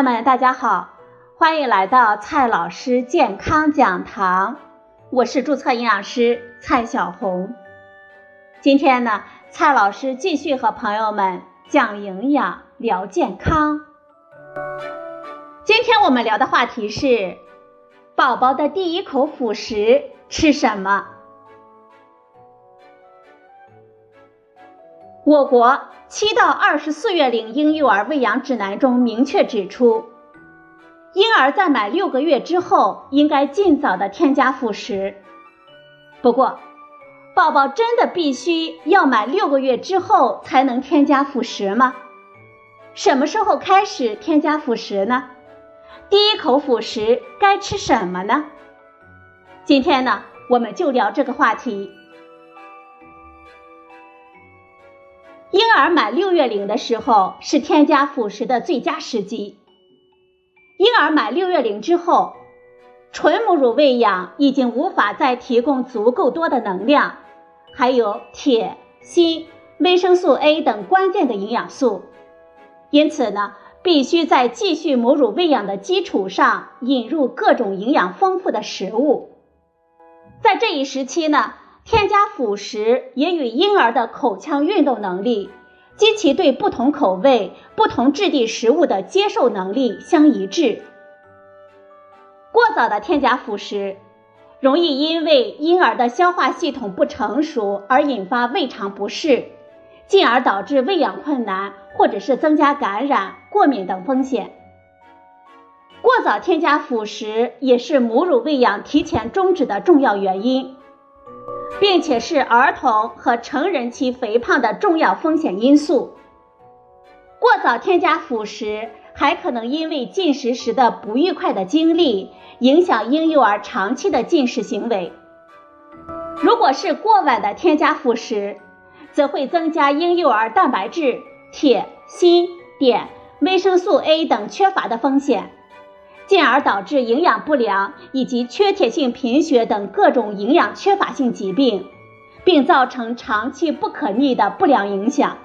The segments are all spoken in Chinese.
友们，大家好，欢迎来到蔡老师健康讲堂，我是注册营养师蔡小红。今天呢，蔡老师继续和朋友们讲营养、聊健康。今天我们聊的话题是宝宝的第一口辅食吃什么？我国七到二十四月龄婴幼儿喂养指南中明确指出，婴儿在满六个月之后应该尽早的添加辅食。不过，宝宝真的必须要满六个月之后才能添加辅食吗？什么时候开始添加辅食呢？第一口辅食该吃什么呢？今天呢，我们就聊这个话题。婴儿满六月龄的时候是添加辅食的最佳时机。婴儿满六月龄之后，纯母乳喂养已经无法再提供足够多的能量，还有铁、锌、维生素 A 等关键的营养素，因此呢，必须在继续母乳喂养的基础上引入各种营养丰富的食物。在这一时期呢。添加辅食也与婴儿的口腔运动能力及其对不同口味、不同质地食物的接受能力相一致。过早的添加辅食，容易因为婴儿的消化系统不成熟而引发胃肠不适，进而导致喂养困难或者是增加感染、过敏等风险。过早添加辅食也是母乳喂养提前终止的重要原因。并且是儿童和成人期肥胖的重要风险因素。过早添加辅食，还可能因为进食时的不愉快的经历，影响婴幼儿长期的进食行为。如果是过晚的添加辅食，则会增加婴幼儿蛋白质、铁、锌、碘、维生素 A 等缺乏的风险。进而导致营养不良以及缺铁性贫血等各种营养缺乏性疾病，并造成长期不可逆的不良影响。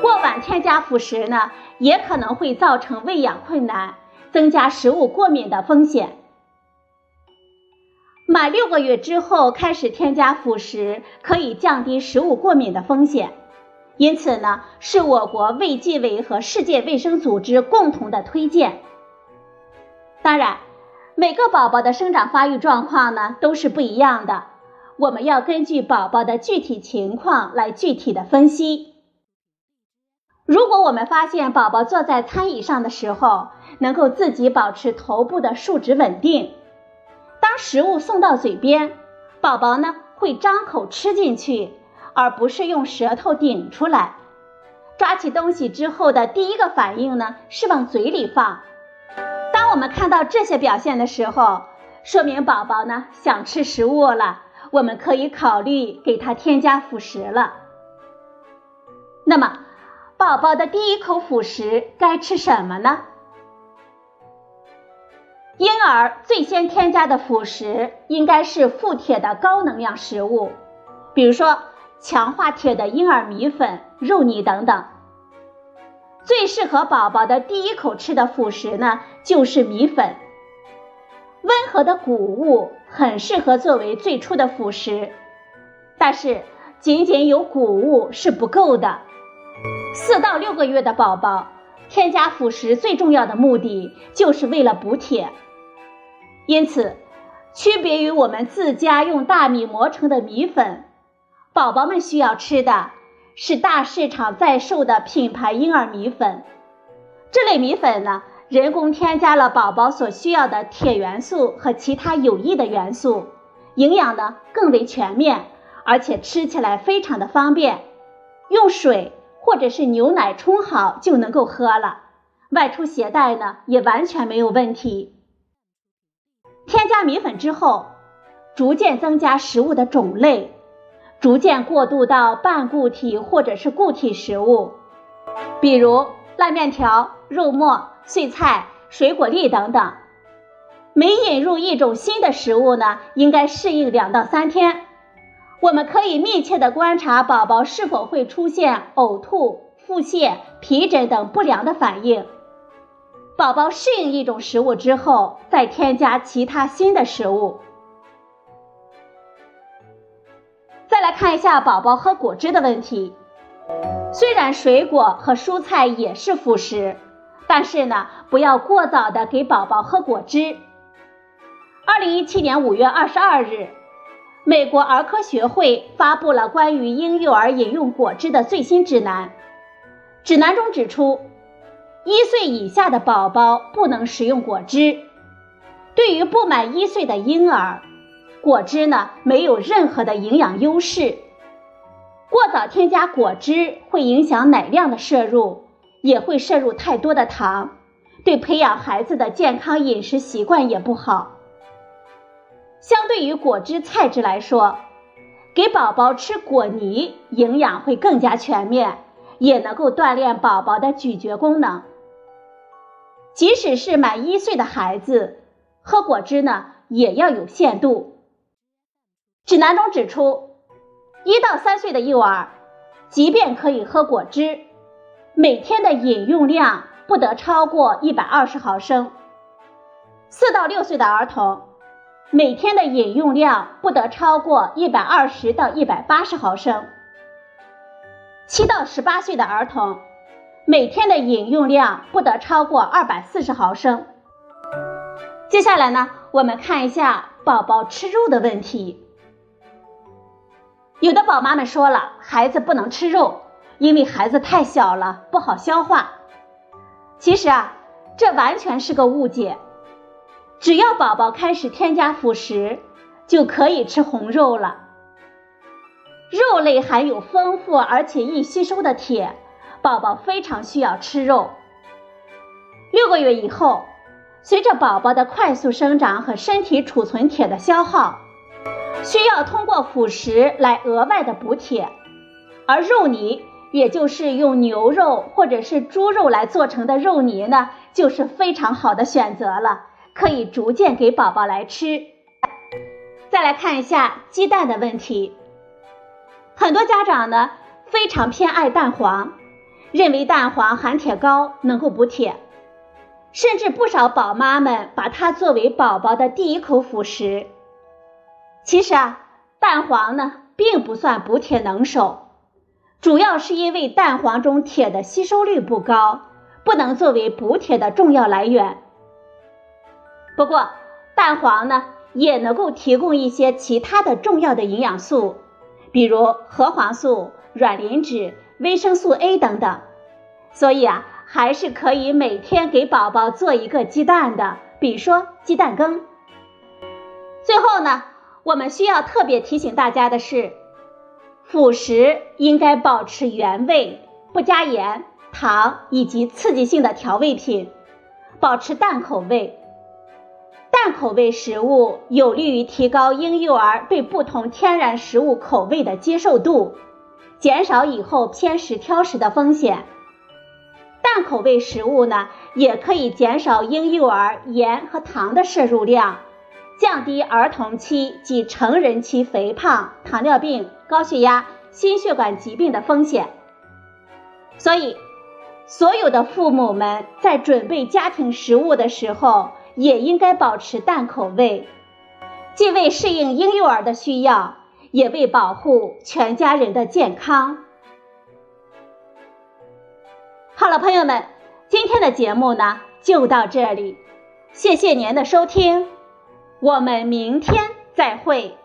过晚添加辅食呢，也可能会造成喂养困难，增加食物过敏的风险。满六个月之后开始添加辅食，可以降低食物过敏的风险。因此呢，是我国卫计委和世界卫生组织共同的推荐。当然，每个宝宝的生长发育状况呢都是不一样的，我们要根据宝宝的具体情况来具体的分析。如果我们发现宝宝坐在餐椅上的时候，能够自己保持头部的竖直稳定，当食物送到嘴边，宝宝呢会张口吃进去，而不是用舌头顶出来。抓起东西之后的第一个反应呢是往嘴里放。当我们看到这些表现的时候，说明宝宝呢想吃食物了，我们可以考虑给他添加辅食了。那么，宝宝的第一口辅食该吃什么呢？婴儿最先添加的辅食应该是富铁的高能量食物，比如说强化铁的婴儿米粉、肉泥等等。最适合宝宝的第一口吃的辅食呢，就是米粉。温和的谷物很适合作为最初的辅食，但是仅仅有谷物是不够的。四到六个月的宝宝添加辅食最重要的目的就是为了补铁，因此，区别于我们自家用大米磨成的米粉，宝宝们需要吃的。是大市场在售的品牌婴儿米粉，这类米粉呢，人工添加了宝宝所需要的铁元素和其他有益的元素，营养呢更为全面，而且吃起来非常的方便，用水或者是牛奶冲好就能够喝了，外出携带呢也完全没有问题。添加米粉之后，逐渐增加食物的种类。逐渐过渡到半固体或者是固体食物，比如烂面条、肉末、碎菜、水果粒等等。每引入一种新的食物呢，应该适应两到三天。我们可以密切的观察宝宝是否会出现呕吐、腹泻、皮疹等不良的反应。宝宝适应一种食物之后，再添加其他新的食物。来看一下宝宝喝果汁的问题。虽然水果和蔬菜也是辅食，但是呢，不要过早的给宝宝喝果汁。二零一七年五月二十二日，美国儿科学会发布了关于婴幼儿饮用果汁的最新指南。指南中指出，一岁以下的宝宝不能食用果汁。对于不满一岁的婴儿，果汁呢没有任何的营养优势。过早添加果汁会影响奶量的摄入，也会摄入太多的糖，对培养孩子的健康饮食习惯也不好。相对于果汁菜汁来说，给宝宝吃果泥营养会更加全面，也能够锻炼宝宝的咀嚼功能。即使是满一岁的孩子，喝果汁呢也要有限度。指南中指出。一到三岁的幼儿，即便可以喝果汁，每天的饮用量不得超过一百二十毫升。四到六岁的儿童，每天的饮用量不得超过一百二十到一百八十毫升。七到十八岁的儿童，每天的饮用量不得超过二百四十毫升。接下来呢，我们看一下宝宝吃肉的问题。有的宝妈们说了，孩子不能吃肉，因为孩子太小了，不好消化。其实啊，这完全是个误解。只要宝宝开始添加辅食，就可以吃红肉了。肉类含有丰富而且易吸收的铁，宝宝非常需要吃肉。六个月以后，随着宝宝的快速生长和身体储存铁的消耗。需要通过辅食来额外的补铁，而肉泥，也就是用牛肉或者是猪肉来做成的肉泥呢，就是非常好的选择了，可以逐渐给宝宝来吃。再来看一下鸡蛋的问题，很多家长呢非常偏爱蛋黄，认为蛋黄含铁高，能够补铁，甚至不少宝妈们把它作为宝宝的第一口辅食。其实啊，蛋黄呢并不算补铁能手，主要是因为蛋黄中铁的吸收率不高，不能作为补铁的重要来源。不过，蛋黄呢也能够提供一些其他的重要的营养素，比如核黄素、卵磷脂、维生素 A 等等。所以啊，还是可以每天给宝宝做一个鸡蛋的，比如说鸡蛋羹。最后呢。我们需要特别提醒大家的是，辅食应该保持原味，不加盐、糖以及刺激性的调味品，保持淡口味。淡口味食物有利于提高婴幼儿对不同天然食物口味的接受度，减少以后偏食挑食的风险。淡口味食物呢，也可以减少婴幼儿盐和糖的摄入量。降低儿童期及成人期肥胖、糖尿病、高血压、心血管疾病的风险。所以，所有的父母们在准备家庭食物的时候，也应该保持淡口味，既为适应婴幼儿的需要，也为保护全家人的健康。好了，朋友们，今天的节目呢就到这里，谢谢您的收听。我们明天再会。